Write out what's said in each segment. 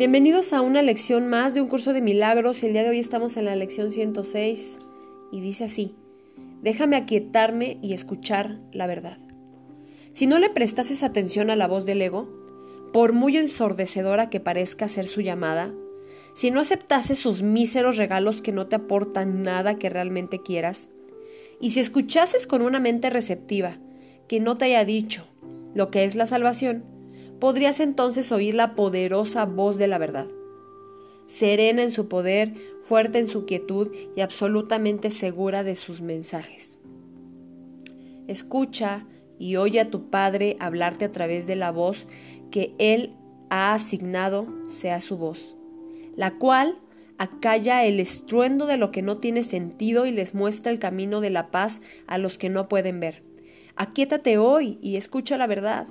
Bienvenidos a una lección más de un curso de milagros. El día de hoy estamos en la lección 106 y dice así, déjame aquietarme y escuchar la verdad. Si no le prestases atención a la voz del ego, por muy ensordecedora que parezca ser su llamada, si no aceptases sus míseros regalos que no te aportan nada que realmente quieras, y si escuchases con una mente receptiva que no te haya dicho lo que es la salvación, podrías entonces oír la poderosa voz de la verdad. Serena en su poder, fuerte en su quietud y absolutamente segura de sus mensajes. Escucha y oye a tu Padre hablarte a través de la voz que Él ha asignado sea su voz, la cual acalla el estruendo de lo que no tiene sentido y les muestra el camino de la paz a los que no pueden ver. Aquíétate hoy y escucha la verdad.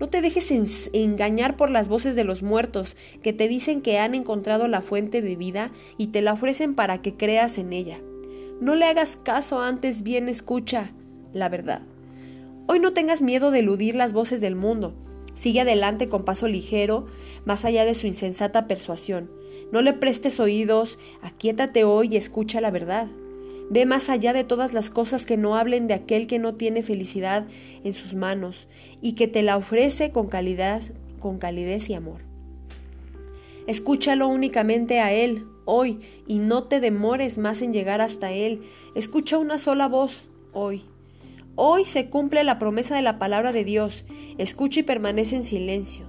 No te dejes engañar por las voces de los muertos que te dicen que han encontrado la fuente de vida y te la ofrecen para que creas en ella. No le hagas caso, antes bien escucha la verdad. Hoy no tengas miedo de eludir las voces del mundo. Sigue adelante con paso ligero, más allá de su insensata persuasión. No le prestes oídos, aquíétate hoy y escucha la verdad. Ve más allá de todas las cosas que no hablen de aquel que no tiene felicidad en sus manos y que te la ofrece con calidez, con calidez y amor. Escúchalo únicamente a Él hoy y no te demores más en llegar hasta Él. Escucha una sola voz hoy. Hoy se cumple la promesa de la palabra de Dios. Escucha y permanece en silencio.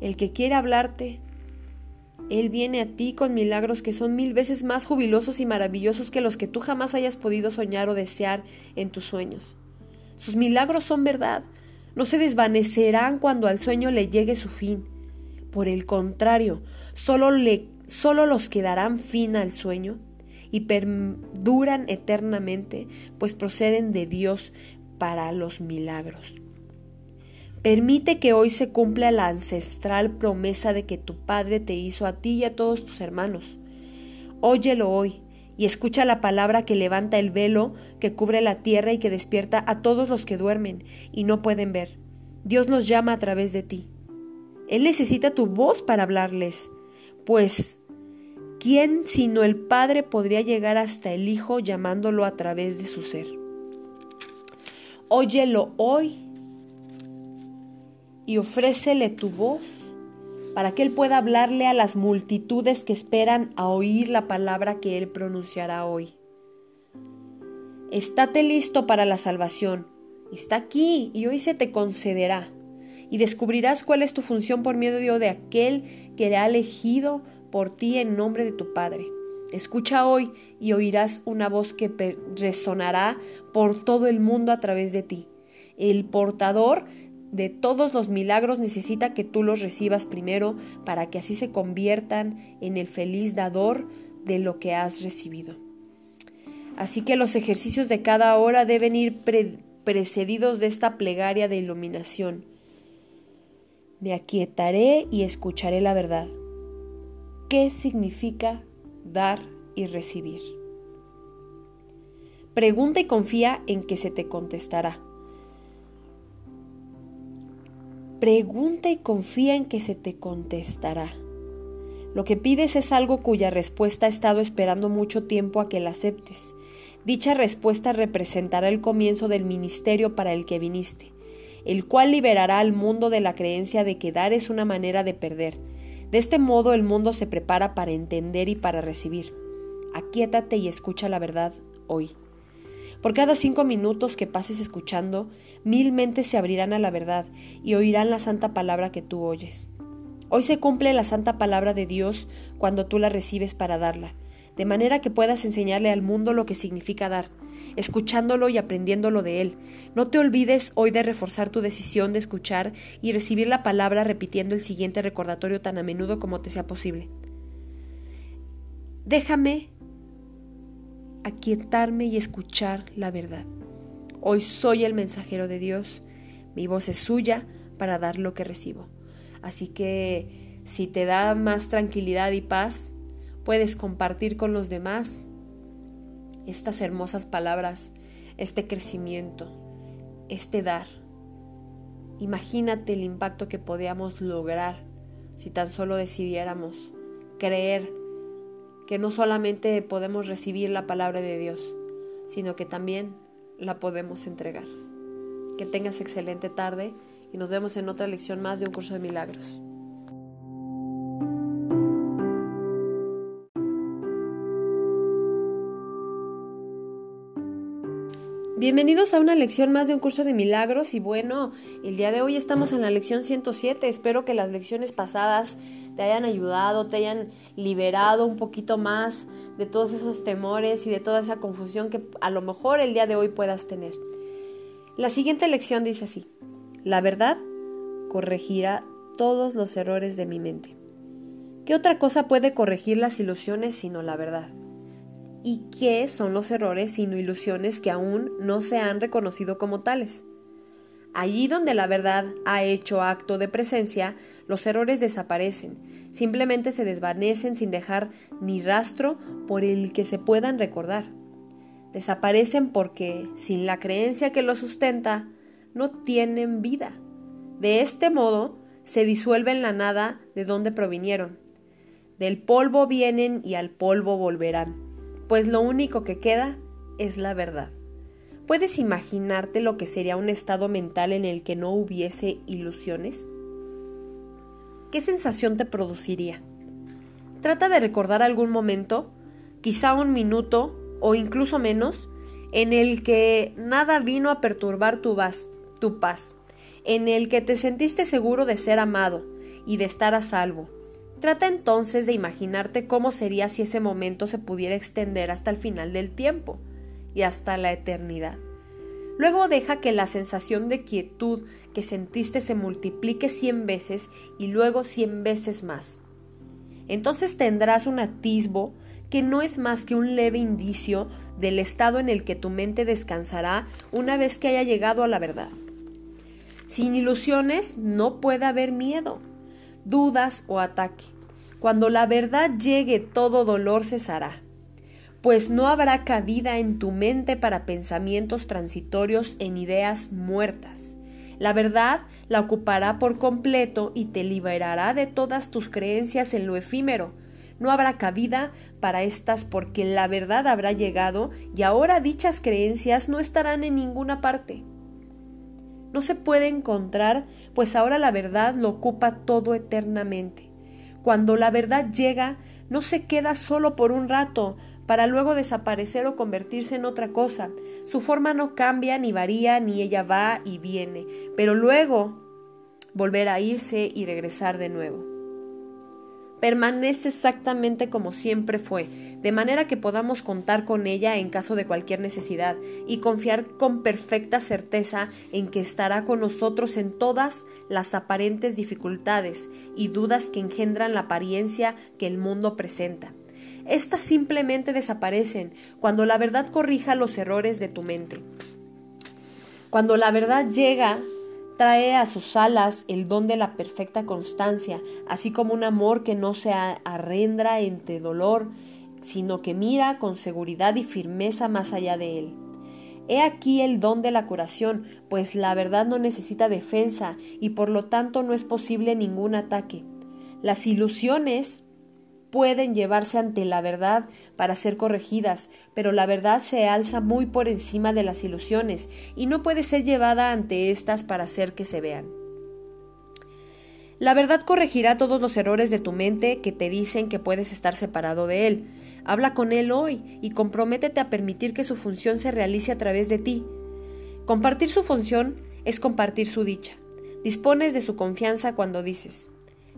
El que quiere hablarte, él viene a ti con milagros que son mil veces más jubilosos y maravillosos que los que tú jamás hayas podido soñar o desear en tus sueños. Sus milagros son verdad, no se desvanecerán cuando al sueño le llegue su fin. Por el contrario, solo, le, solo los que darán fin al sueño y perduran eternamente, pues proceden de Dios para los milagros. Permite que hoy se cumpla la ancestral promesa de que tu Padre te hizo a ti y a todos tus hermanos. Óyelo hoy y escucha la palabra que levanta el velo que cubre la tierra y que despierta a todos los que duermen y no pueden ver. Dios nos llama a través de ti. Él necesita tu voz para hablarles, pues ¿quién sino el Padre podría llegar hasta el Hijo llamándolo a través de su ser? Óyelo hoy y ofrécele tu voz para que Él pueda hablarle a las multitudes que esperan a oír la palabra que Él pronunciará hoy. Estate listo para la salvación. Está aquí y hoy se te concederá. Y descubrirás cuál es tu función por medio de aquel que le ha elegido por ti en nombre de tu Padre. Escucha hoy y oirás una voz que resonará por todo el mundo a través de ti. El portador de todos los milagros necesita que tú los recibas primero para que así se conviertan en el feliz dador de lo que has recibido. Así que los ejercicios de cada hora deben ir precedidos de esta plegaria de iluminación. Me aquietaré y escucharé la verdad. ¿Qué significa dar y recibir? Pregunta y confía en que se te contestará. Pregunta y confía en que se te contestará. Lo que pides es algo cuya respuesta ha estado esperando mucho tiempo a que la aceptes. Dicha respuesta representará el comienzo del ministerio para el que viniste, el cual liberará al mundo de la creencia de que dar es una manera de perder. De este modo el mundo se prepara para entender y para recibir. Aquíétate y escucha la verdad hoy. Por cada cinco minutos que pases escuchando, mil mentes se abrirán a la verdad y oirán la santa palabra que tú oyes. Hoy se cumple la santa palabra de Dios cuando tú la recibes para darla, de manera que puedas enseñarle al mundo lo que significa dar, escuchándolo y aprendiéndolo de él. No te olvides hoy de reforzar tu decisión de escuchar y recibir la palabra repitiendo el siguiente recordatorio tan a menudo como te sea posible. Déjame aquietarme y escuchar la verdad. Hoy soy el mensajero de Dios, mi voz es suya para dar lo que recibo. Así que si te da más tranquilidad y paz, puedes compartir con los demás estas hermosas palabras, este crecimiento, este dar. Imagínate el impacto que podíamos lograr si tan solo decidiéramos creer que no solamente podemos recibir la palabra de Dios, sino que también la podemos entregar. Que tengas excelente tarde y nos vemos en otra lección más de un curso de milagros. Bienvenidos a una lección más de un curso de milagros y bueno, el día de hoy estamos en la lección 107. Espero que las lecciones pasadas te hayan ayudado, te hayan liberado un poquito más de todos esos temores y de toda esa confusión que a lo mejor el día de hoy puedas tener. La siguiente lección dice así, la verdad corregirá todos los errores de mi mente. ¿Qué otra cosa puede corregir las ilusiones sino la verdad? y qué son los errores sino ilusiones que aún no se han reconocido como tales. Allí donde la verdad ha hecho acto de presencia, los errores desaparecen, simplemente se desvanecen sin dejar ni rastro por el que se puedan recordar. Desaparecen porque, sin la creencia que los sustenta, no tienen vida. De este modo, se disuelven la nada de donde provinieron. Del polvo vienen y al polvo volverán pues lo único que queda es la verdad. ¿Puedes imaginarte lo que sería un estado mental en el que no hubiese ilusiones? ¿Qué sensación te produciría? Trata de recordar algún momento, quizá un minuto o incluso menos, en el que nada vino a perturbar tu paz, tu paz, en el que te sentiste seguro de ser amado y de estar a salvo, Trata entonces de imaginarte cómo sería si ese momento se pudiera extender hasta el final del tiempo y hasta la eternidad. Luego deja que la sensación de quietud que sentiste se multiplique cien veces y luego cien veces más. Entonces tendrás un atisbo que no es más que un leve indicio del estado en el que tu mente descansará una vez que haya llegado a la verdad. Sin ilusiones no puede haber miedo dudas o ataque. Cuando la verdad llegue todo dolor cesará, pues no habrá cabida en tu mente para pensamientos transitorios en ideas muertas. La verdad la ocupará por completo y te liberará de todas tus creencias en lo efímero. No habrá cabida para estas porque la verdad habrá llegado y ahora dichas creencias no estarán en ninguna parte no se puede encontrar, pues ahora la verdad lo ocupa todo eternamente. Cuando la verdad llega, no se queda solo por un rato, para luego desaparecer o convertirse en otra cosa. Su forma no cambia ni varía, ni ella va y viene, pero luego volver a irse y regresar de nuevo permanece exactamente como siempre fue, de manera que podamos contar con ella en caso de cualquier necesidad y confiar con perfecta certeza en que estará con nosotros en todas las aparentes dificultades y dudas que engendran la apariencia que el mundo presenta. Estas simplemente desaparecen cuando la verdad corrija los errores de tu mente. Cuando la verdad llega Trae a sus alas el don de la perfecta constancia, así como un amor que no se arrendra entre dolor, sino que mira con seguridad y firmeza más allá de él. He aquí el don de la curación, pues la verdad no necesita defensa y por lo tanto no es posible ningún ataque. Las ilusiones pueden llevarse ante la verdad para ser corregidas, pero la verdad se alza muy por encima de las ilusiones y no puede ser llevada ante éstas para hacer que se vean. La verdad corregirá todos los errores de tu mente que te dicen que puedes estar separado de Él. Habla con Él hoy y comprométete a permitir que su función se realice a través de ti. Compartir su función es compartir su dicha. Dispones de su confianza cuando dices,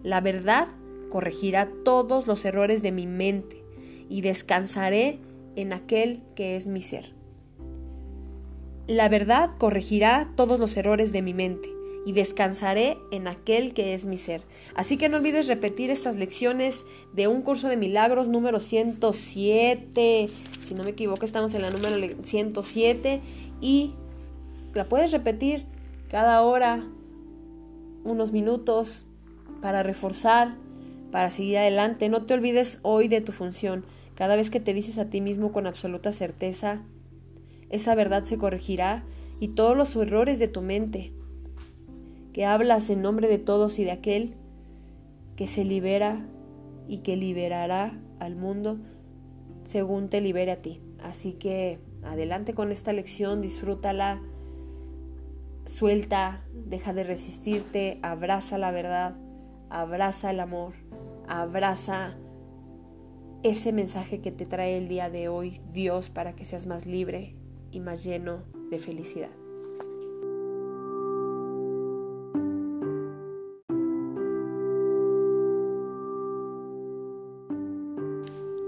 la verdad corregirá todos los errores de mi mente y descansaré en aquel que es mi ser. La verdad corregirá todos los errores de mi mente y descansaré en aquel que es mi ser. Así que no olvides repetir estas lecciones de un curso de milagros número 107. Si no me equivoco, estamos en la número 107 y la puedes repetir cada hora, unos minutos, para reforzar para seguir adelante. No te olvides hoy de tu función. Cada vez que te dices a ti mismo con absoluta certeza, esa verdad se corregirá y todos los errores de tu mente, que hablas en nombre de todos y de aquel que se libera y que liberará al mundo según te libere a ti. Así que adelante con esta lección, disfrútala, suelta, deja de resistirte, abraza la verdad, abraza el amor, abraza ese mensaje que te trae el día de hoy Dios para que seas más libre y más lleno de felicidad.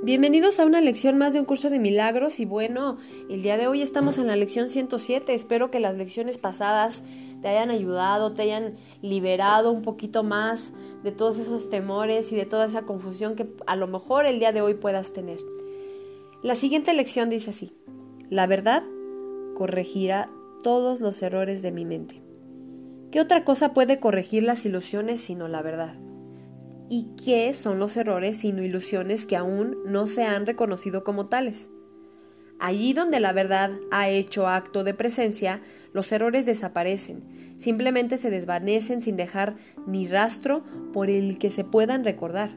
Bienvenidos a una lección más de un curso de milagros y bueno, el día de hoy estamos en la lección 107. Espero que las lecciones pasadas te hayan ayudado, te hayan liberado un poquito más de todos esos temores y de toda esa confusión que a lo mejor el día de hoy puedas tener. La siguiente lección dice así, la verdad corregirá todos los errores de mi mente. ¿Qué otra cosa puede corregir las ilusiones sino la verdad? y qué son los errores sino ilusiones que aún no se han reconocido como tales. Allí donde la verdad ha hecho acto de presencia, los errores desaparecen, simplemente se desvanecen sin dejar ni rastro por el que se puedan recordar.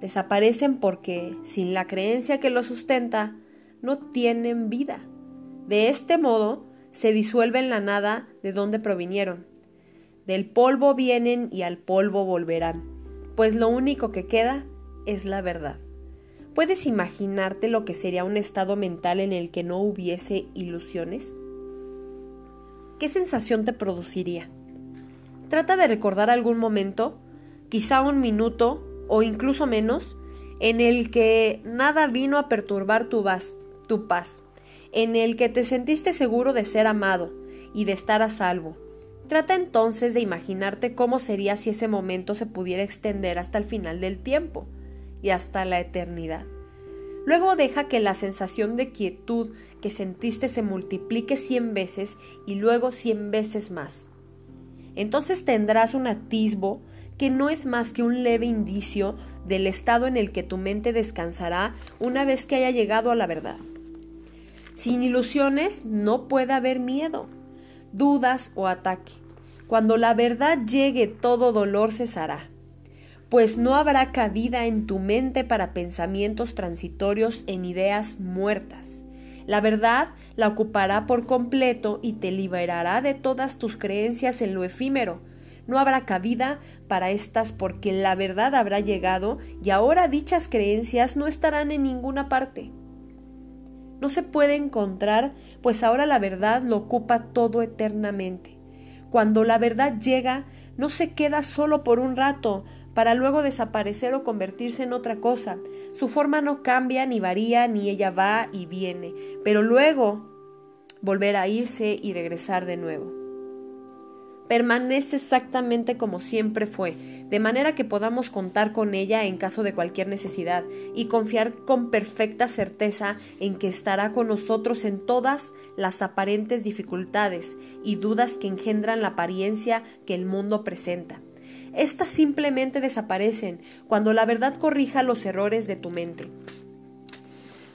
Desaparecen porque, sin la creencia que los sustenta, no tienen vida. De este modo, se disuelven la nada de donde provinieron. Del polvo vienen y al polvo volverán pues lo único que queda es la verdad. ¿Puedes imaginarte lo que sería un estado mental en el que no hubiese ilusiones? ¿Qué sensación te produciría? Trata de recordar algún momento, quizá un minuto o incluso menos, en el que nada vino a perturbar tu paz, tu paz, en el que te sentiste seguro de ser amado y de estar a salvo, Trata entonces de imaginarte cómo sería si ese momento se pudiera extender hasta el final del tiempo y hasta la eternidad. Luego deja que la sensación de quietud que sentiste se multiplique cien veces y luego cien veces más. Entonces tendrás un atisbo que no es más que un leve indicio del estado en el que tu mente descansará una vez que haya llegado a la verdad. Sin ilusiones no puede haber miedo, dudas o ataque. Cuando la verdad llegue todo dolor cesará, pues no habrá cabida en tu mente para pensamientos transitorios en ideas muertas. La verdad la ocupará por completo y te liberará de todas tus creencias en lo efímero. No habrá cabida para estas porque la verdad habrá llegado y ahora dichas creencias no estarán en ninguna parte. No se puede encontrar, pues ahora la verdad lo ocupa todo eternamente. Cuando la verdad llega, no se queda solo por un rato, para luego desaparecer o convertirse en otra cosa. Su forma no cambia ni varía, ni ella va y viene, pero luego volver a irse y regresar de nuevo permanece exactamente como siempre fue, de manera que podamos contar con ella en caso de cualquier necesidad y confiar con perfecta certeza en que estará con nosotros en todas las aparentes dificultades y dudas que engendran la apariencia que el mundo presenta. Estas simplemente desaparecen cuando la verdad corrija los errores de tu mente.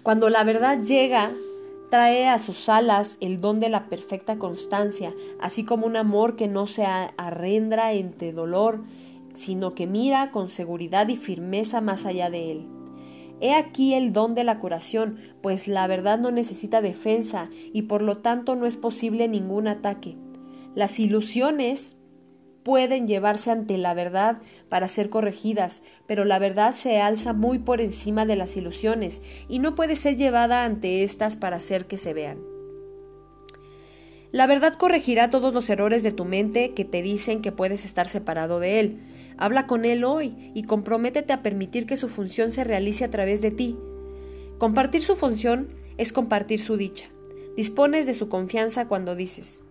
Cuando la verdad llega Trae a sus alas el don de la perfecta constancia, así como un amor que no se arrendra entre dolor, sino que mira con seguridad y firmeza más allá de él. He aquí el don de la curación, pues la verdad no necesita defensa y por lo tanto no es posible ningún ataque. Las ilusiones pueden llevarse ante la verdad para ser corregidas, pero la verdad se alza muy por encima de las ilusiones y no puede ser llevada ante éstas para hacer que se vean. La verdad corregirá todos los errores de tu mente que te dicen que puedes estar separado de Él. Habla con Él hoy y comprométete a permitir que su función se realice a través de ti. Compartir su función es compartir su dicha. Dispones de su confianza cuando dices,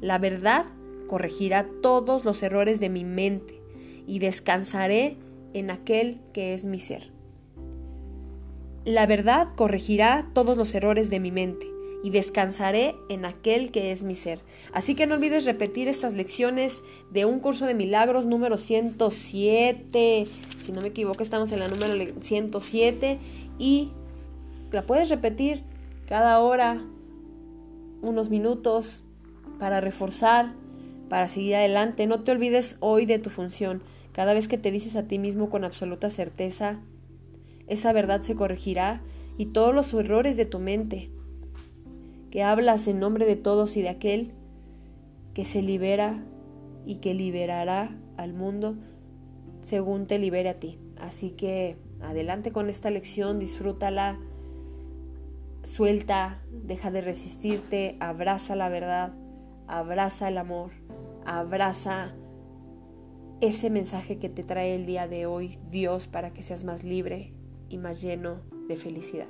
la verdad corregirá todos los errores de mi mente y descansaré en aquel que es mi ser. La verdad corregirá todos los errores de mi mente y descansaré en aquel que es mi ser. Así que no olvides repetir estas lecciones de un curso de milagros número 107. Si no me equivoco, estamos en la número 107 y la puedes repetir cada hora, unos minutos, para reforzar para seguir adelante. No te olvides hoy de tu función. Cada vez que te dices a ti mismo con absoluta certeza, esa verdad se corregirá y todos los errores de tu mente, que hablas en nombre de todos y de aquel que se libera y que liberará al mundo según te libere a ti. Así que adelante con esta lección, disfrútala, suelta, deja de resistirte, abraza la verdad, abraza el amor, abraza ese mensaje que te trae el día de hoy Dios para que seas más libre y más lleno de felicidad.